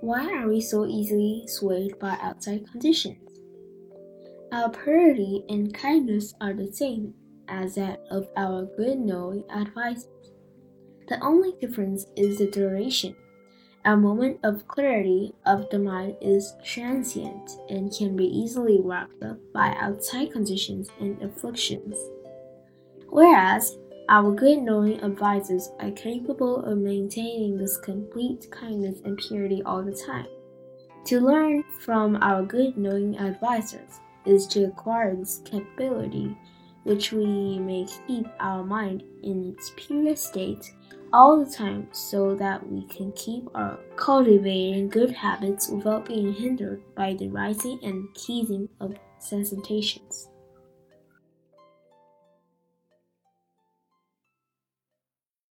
Why are we so easily swayed by outside conditions? Our purity and kindness are the same as that of our good knowing advisors. The only difference is the duration. Our moment of clarity of the mind is transient and can be easily wrapped up by outside conditions and afflictions. Whereas our good knowing advisors are capable of maintaining this complete kindness and purity all the time. To learn from our good knowing advisors is to acquire this capability, which we may keep our mind in its pure state all the time so that we can keep our cultivating good habits without being hindered by the rising and teasing of sensations.